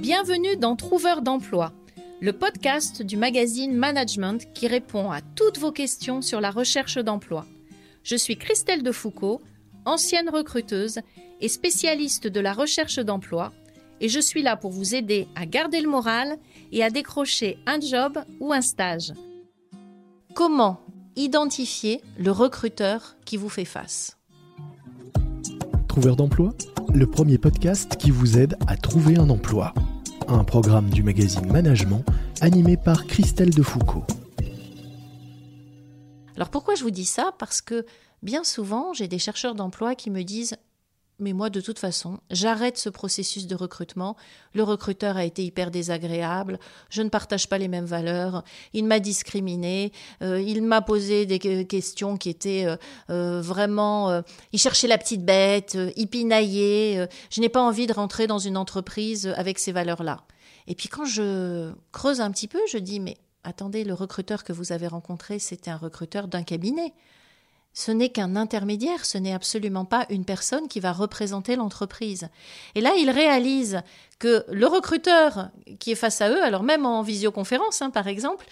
Bienvenue dans Trouveur d'emploi, le podcast du magazine Management qui répond à toutes vos questions sur la recherche d'emploi. Je suis Christelle Defoucault, ancienne recruteuse et spécialiste de la recherche d'emploi, et je suis là pour vous aider à garder le moral et à décrocher un job ou un stage. Comment identifier le recruteur qui vous fait face? Trouveur d'emploi, le premier podcast qui vous aide à trouver un emploi. Un programme du magazine Management animé par Christelle Defoucault. Alors pourquoi je vous dis ça? Parce que bien souvent, j'ai des chercheurs d'emploi qui me disent mais moi, de toute façon, j'arrête ce processus de recrutement. Le recruteur a été hyper désagréable. Je ne partage pas les mêmes valeurs. Il m'a discriminé. Euh, il m'a posé des questions qui étaient euh, euh, vraiment. il cherchait la petite bête. il pinaillait. je n'ai pas envie de rentrer dans une entreprise avec ces valeurs-là. Et puis quand je creuse un petit peu, je dis mais attendez, le recruteur que vous avez rencontré, c'était un recruteur d'un cabinet. Ce n'est qu'un intermédiaire, ce n'est absolument pas une personne qui va représenter l'entreprise. Et là, ils réalisent que le recruteur qui est face à eux, alors même en visioconférence hein, par exemple,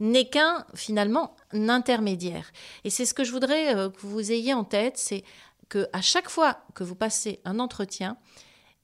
n'est qu'un finalement un intermédiaire. Et c'est ce que je voudrais euh, que vous ayez en tête, c'est que à chaque fois que vous passez un entretien,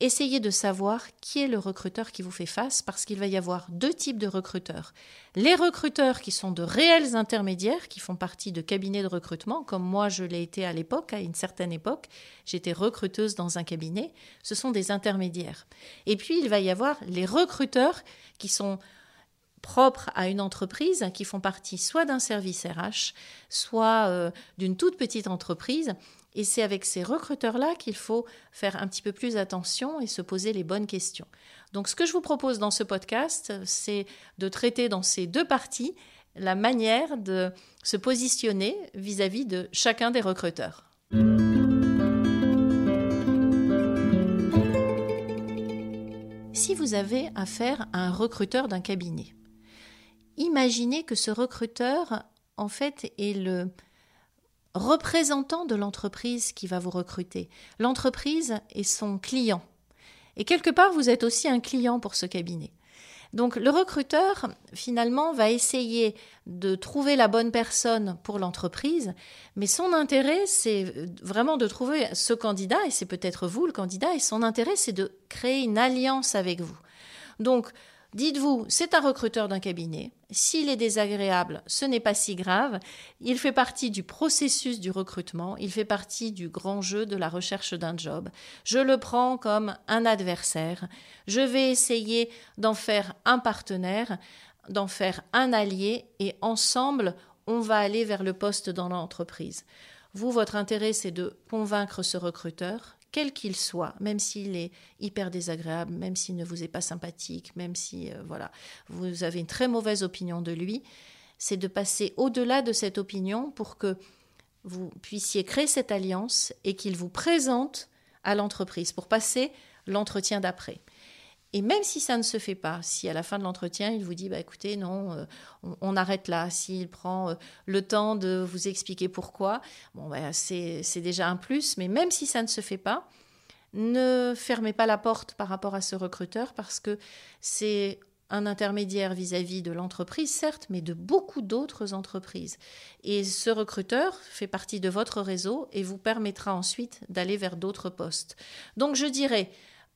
essayez de savoir qui est le recruteur qui vous fait face parce qu'il va y avoir deux types de recruteurs. Les recruteurs qui sont de réels intermédiaires, qui font partie de cabinets de recrutement, comme moi je l'ai été à l'époque, à une certaine époque, j'étais recruteuse dans un cabinet, ce sont des intermédiaires. Et puis il va y avoir les recruteurs qui sont propres à une entreprise, qui font partie soit d'un service RH, soit euh, d'une toute petite entreprise et c'est avec ces recruteurs-là qu'il faut faire un petit peu plus attention et se poser les bonnes questions. Donc ce que je vous propose dans ce podcast, c'est de traiter dans ces deux parties la manière de se positionner vis-à-vis de chacun des recruteurs. Si vous avez affaire à un recruteur d'un cabinet, imaginez que ce recruteur, en fait, est le, représentant de l'entreprise qui va vous recruter. L'entreprise est son client. Et quelque part, vous êtes aussi un client pour ce cabinet. Donc le recruteur, finalement, va essayer de trouver la bonne personne pour l'entreprise, mais son intérêt, c'est vraiment de trouver ce candidat, et c'est peut-être vous le candidat, et son intérêt, c'est de créer une alliance avec vous. Donc, Dites-vous, c'est un recruteur d'un cabinet. S'il est désagréable, ce n'est pas si grave. Il fait partie du processus du recrutement, il fait partie du grand jeu de la recherche d'un job. Je le prends comme un adversaire. Je vais essayer d'en faire un partenaire, d'en faire un allié, et ensemble, on va aller vers le poste dans l'entreprise. Vous, votre intérêt, c'est de convaincre ce recruteur, quel qu'il soit, même s'il est hyper désagréable, même s'il ne vous est pas sympathique, même si euh, voilà, vous avez une très mauvaise opinion de lui, c'est de passer au-delà de cette opinion pour que vous puissiez créer cette alliance et qu'il vous présente à l'entreprise pour passer l'entretien d'après. Et même si ça ne se fait pas, si à la fin de l'entretien, il vous dit, bah, écoutez, non, euh, on, arrête là, s'il prend euh, le temps de vous expliquer pourquoi, bon, bah, c'est déjà un plus, mais même si ça ne se fait pas, ne fermez pas la porte par rapport à ce recruteur parce que c'est un intermédiaire vis-à-vis -vis de l'entreprise, certes, mais de beaucoup d'autres entreprises. Et ce recruteur fait partie de votre réseau et vous permettra ensuite d'aller vers d'autres postes. Donc je dirais,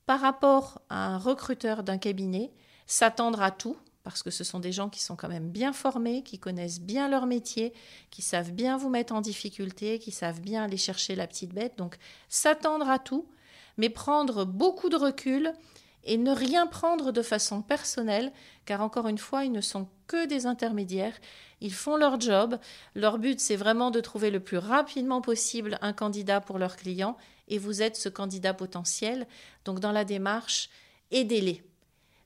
par rapport à un recruteur d'un cabinet, s'attendre à tout, parce que ce sont des gens qui sont quand même bien formés, qui connaissent bien leur métier, qui savent bien vous mettre en difficulté, qui savent bien aller chercher la petite bête. Donc s'attendre à tout, mais prendre beaucoup de recul et ne rien prendre de façon personnelle, car encore une fois, ils ne sont que des intermédiaires, ils font leur job, leur but c'est vraiment de trouver le plus rapidement possible un candidat pour leurs clients, et vous êtes ce candidat potentiel. Donc dans la démarche, aidez-les.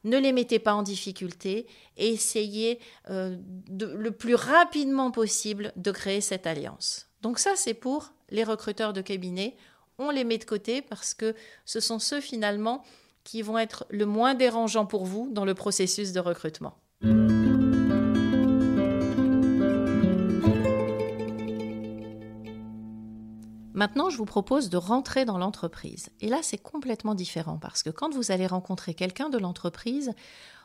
Ne les mettez pas en difficulté et essayez euh, le plus rapidement possible de créer cette alliance. Donc ça, c'est pour les recruteurs de cabinet. On les met de côté parce que ce sont ceux finalement qui vont être le moins dérangeants pour vous dans le processus de recrutement. Maintenant, je vous propose de rentrer dans l'entreprise. Et là, c'est complètement différent parce que quand vous allez rencontrer quelqu'un de l'entreprise,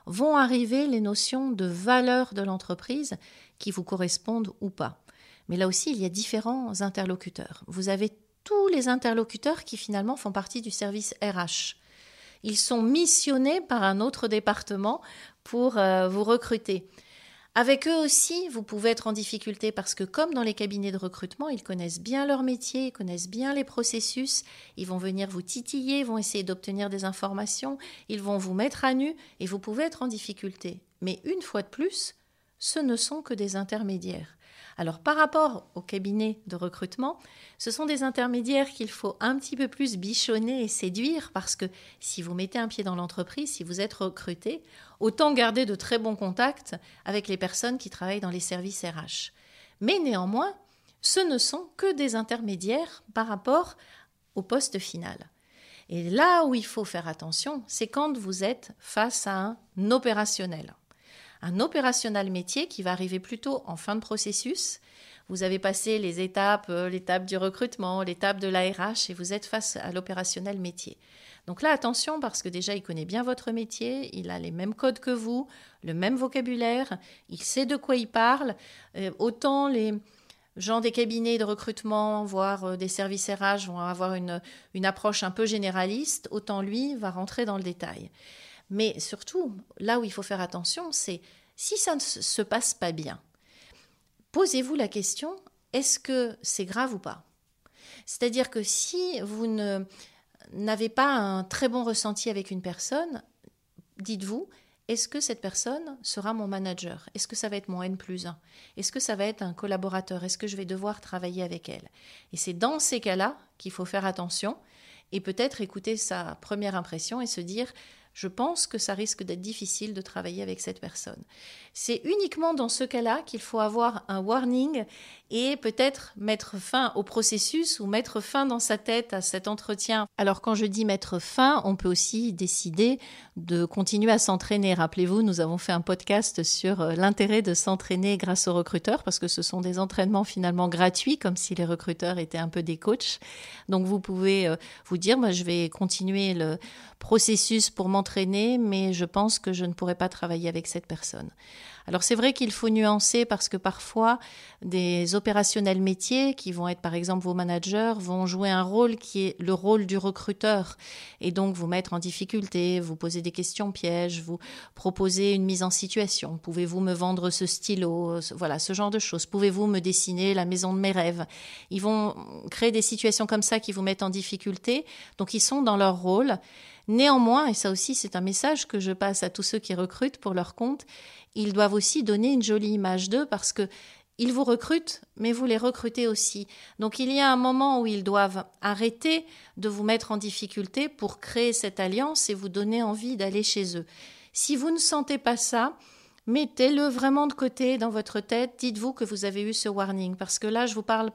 vont arriver les notions de valeur de l'entreprise qui vous correspondent ou pas. Mais là aussi, il y a différents interlocuteurs. Vous avez tous les interlocuteurs qui finalement font partie du service RH. Ils sont missionnés par un autre département pour euh, vous recruter. Avec eux aussi, vous pouvez être en difficulté parce que comme dans les cabinets de recrutement, ils connaissent bien leur métier, ils connaissent bien les processus, ils vont venir vous titiller, vont essayer d'obtenir des informations, ils vont vous mettre à nu et vous pouvez être en difficulté. Mais une fois de plus, ce ne sont que des intermédiaires. Alors par rapport au cabinet de recrutement, ce sont des intermédiaires qu'il faut un petit peu plus bichonner et séduire parce que si vous mettez un pied dans l'entreprise, si vous êtes recruté, autant garder de très bons contacts avec les personnes qui travaillent dans les services RH. Mais néanmoins, ce ne sont que des intermédiaires par rapport au poste final. Et là où il faut faire attention, c'est quand vous êtes face à un opérationnel un opérationnel métier qui va arriver plutôt en fin de processus. Vous avez passé les étapes, euh, l'étape du recrutement, l'étape de l'ARH et vous êtes face à l'opérationnel métier. Donc là, attention parce que déjà, il connaît bien votre métier, il a les mêmes codes que vous, le même vocabulaire, il sait de quoi il parle. Euh, autant les gens des cabinets de recrutement, voire euh, des services RH vont avoir une, une approche un peu généraliste, autant lui va rentrer dans le détail. Mais surtout, là où il faut faire attention, c'est si ça ne se passe pas bien, posez-vous la question, est-ce que c'est grave ou pas? C'est-à-dire que si vous n'avez pas un très bon ressenti avec une personne, dites-vous, est-ce que cette personne sera mon manager? Est-ce que ça va être mon N plus 1 Est-ce que ça va être un collaborateur? Est-ce que je vais devoir travailler avec elle? Et c'est dans ces cas-là qu'il faut faire attention et peut-être écouter sa première impression et se dire je pense que ça risque d'être difficile de travailler avec cette personne. C'est uniquement dans ce cas-là qu'il faut avoir un warning et peut-être mettre fin au processus ou mettre fin dans sa tête à cet entretien. Alors quand je dis mettre fin, on peut aussi décider de continuer à s'entraîner. Rappelez-vous, nous avons fait un podcast sur euh, l'intérêt de s'entraîner grâce aux recruteurs parce que ce sont des entraînements finalement gratuits comme si les recruteurs étaient un peu des coachs. Donc vous pouvez euh, vous dire, moi je vais continuer le processus pour m'entraîner, mais je pense que je ne pourrai pas travailler avec cette personne. Alors c'est vrai qu'il faut nuancer parce que parfois des opérationnels métiers qui vont être par exemple vos managers vont jouer un rôle qui est le rôle du recruteur et donc vous mettre en difficulté, vous poser des questions pièges, vous proposer une mise en situation. Pouvez-vous me vendre ce stylo Voilà, ce genre de choses. Pouvez-vous me dessiner la maison de mes rêves Ils vont créer des situations comme ça qui vous mettent en difficulté. Donc ils sont dans leur rôle. Néanmoins, et ça aussi c'est un message que je passe à tous ceux qui recrutent pour leur compte, ils doivent aussi donner une jolie image d'eux parce que ils vous recrutent, mais vous les recrutez aussi. Donc il y a un moment où ils doivent arrêter de vous mettre en difficulté pour créer cette alliance et vous donner envie d'aller chez eux. Si vous ne sentez pas ça, mettez-le vraiment de côté dans votre tête. Dites-vous que vous avez eu ce warning parce que là, je vous parle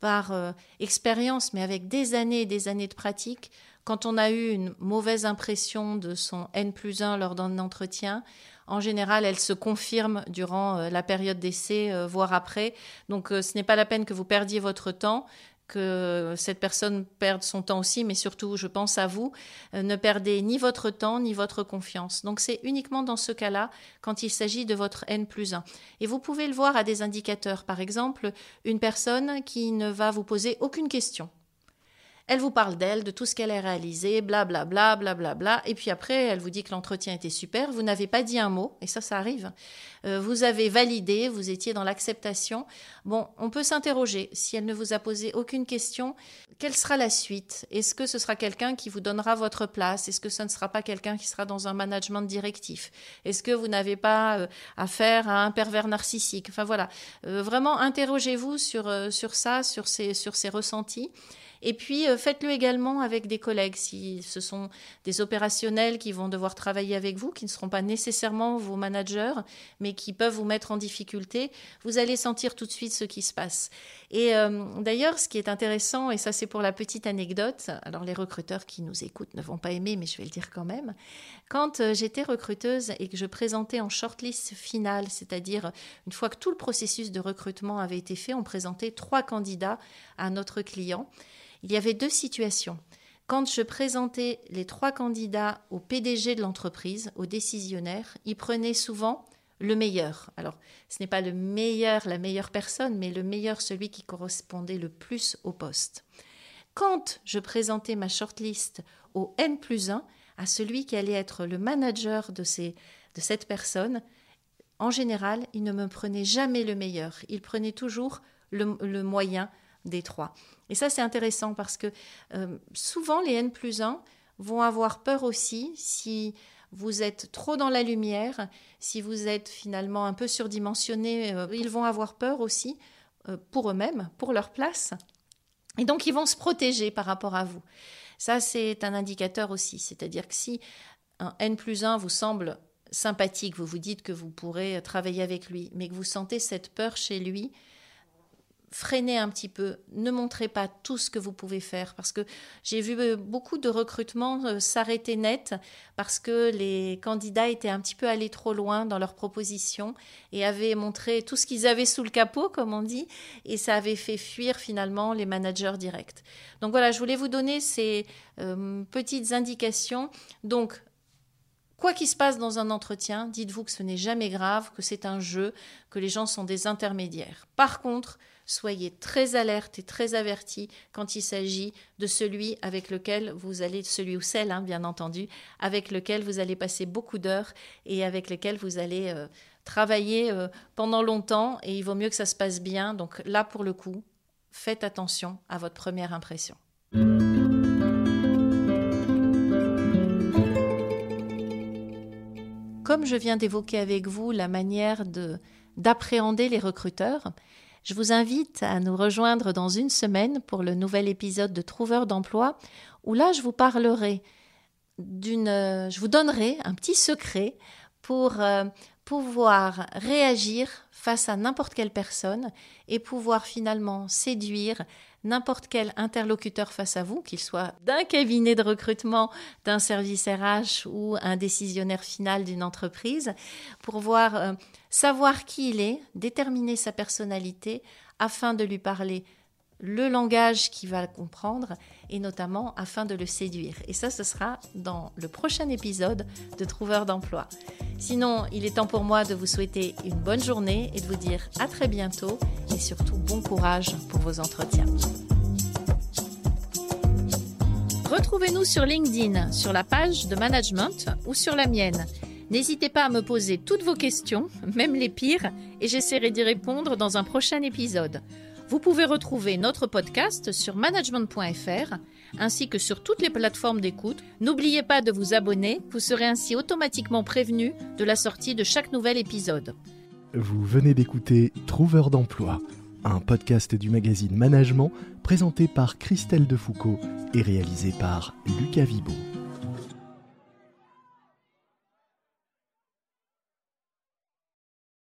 par euh, expérience, mais avec des années et des années de pratique. Quand on a eu une mauvaise impression de son N plus 1 lors d'un entretien, en général, elle se confirme durant euh, la période d'essai, euh, voire après. Donc, euh, ce n'est pas la peine que vous perdiez votre temps que cette personne perde son temps aussi, mais surtout, je pense à vous, ne perdez ni votre temps ni votre confiance. Donc c'est uniquement dans ce cas-là quand il s'agit de votre N plus 1. Et vous pouvez le voir à des indicateurs. Par exemple, une personne qui ne va vous poser aucune question. Elle vous parle d'elle, de tout ce qu'elle a réalisé, blablabla, blablabla. Bla, bla, et puis après, elle vous dit que l'entretien était super. Vous n'avez pas dit un mot, et ça, ça arrive. Euh, vous avez validé, vous étiez dans l'acceptation. Bon, on peut s'interroger. Si elle ne vous a posé aucune question, quelle sera la suite? Est-ce que ce sera quelqu'un qui vous donnera votre place? Est-ce que ce ne sera pas quelqu'un qui sera dans un management directif? Est-ce que vous n'avez pas euh, affaire à un pervers narcissique? Enfin voilà, euh, vraiment interrogez-vous sur, sur ça, sur ces, sur ces ressentis. Et puis, euh, faites-le également avec des collègues. Si ce sont des opérationnels qui vont devoir travailler avec vous, qui ne seront pas nécessairement vos managers, mais qui peuvent vous mettre en difficulté, vous allez sentir tout de suite ce qui se passe. Et euh, d'ailleurs, ce qui est intéressant, et ça c'est pour la petite anecdote, alors les recruteurs qui nous écoutent ne vont pas aimer, mais je vais le dire quand même, quand euh, j'étais recruteuse et que je présentais en shortlist finale, c'est-à-dire une fois que tout le processus de recrutement avait été fait, on présentait trois candidats à notre client, il y avait deux situations. Quand je présentais les trois candidats au PDG de l'entreprise, au décisionnaire, ils prenaient souvent le meilleur. Alors, ce n'est pas le meilleur, la meilleure personne, mais le meilleur, celui qui correspondait le plus au poste. Quand je présentais ma shortlist au N plus 1, à celui qui allait être le manager de, ces, de cette personne, en général, il ne me prenait jamais le meilleur. Il prenait toujours le, moyen des trois. Et ça, c'est intéressant parce que euh, souvent, les N plus 1 vont avoir peur aussi si vous êtes trop dans la lumière, si vous êtes finalement un peu surdimensionné, euh, ils vont avoir peur aussi euh, pour eux-mêmes, pour leur place. Et donc, ils vont se protéger par rapport à vous. Ça, c'est un indicateur aussi. C'est-à-dire que si un N plus 1 vous semble sympathique, vous vous dites que vous pourrez travailler avec lui, mais que vous sentez cette peur chez lui, freinez un petit peu, ne montrez pas tout ce que vous pouvez faire, parce que j'ai vu euh, beaucoup de recrutements euh, s'arrêter net parce que les candidats étaient un petit peu allés trop loin dans leurs propositions et avaient montré tout ce qu'ils avaient sous le capot, comme on dit, et ça avait fait fuir finalement les managers directs. Donc voilà, je voulais vous donner ces euh, petites indications. Donc, Quoi qu'il se passe dans un entretien, dites-vous que ce n'est jamais grave, que c'est un jeu, que les gens sont des intermédiaires. Par contre, soyez très alerte et très averti quand il s'agit de celui avec lequel vous allez, celui ou celle, hein, bien entendu, avec lequel vous allez passer beaucoup d'heures et avec lequel vous allez euh, travailler euh, pendant longtemps et il vaut mieux que ça se passe bien. Donc là, pour le coup, faites attention à votre première impression. Comme je viens d'évoquer avec vous la manière de d'appréhender les recruteurs, je vous invite à nous rejoindre dans une semaine pour le nouvel épisode de Trouveur d'emploi, où là je vous parlerai d'une. Je vous donnerai un petit secret pour euh, pouvoir réagir face à n'importe quelle personne et pouvoir finalement séduire n'importe quel interlocuteur face à vous, qu'il soit d'un cabinet de recrutement, d'un service RH ou un décisionnaire final d'une entreprise, pour voir, euh, savoir qui il est, déterminer sa personnalité afin de lui parler le langage qu'il va comprendre et notamment afin de le séduire. Et ça, ce sera dans le prochain épisode de Trouveur d'emploi. Sinon, il est temps pour moi de vous souhaiter une bonne journée et de vous dire à très bientôt et surtout bon courage pour vos entretiens. Retrouvez-nous sur LinkedIn, sur la page de management ou sur la mienne. N'hésitez pas à me poser toutes vos questions, même les pires, et j'essaierai d'y répondre dans un prochain épisode. Vous pouvez retrouver notre podcast sur management.fr ainsi que sur toutes les plateformes d'écoute. N'oubliez pas de vous abonner, vous serez ainsi automatiquement prévenu de la sortie de chaque nouvel épisode. Vous venez d'écouter Trouveur d'emploi, un podcast du magazine Management présenté par Christelle Defoucault et réalisé par Lucas Vibo.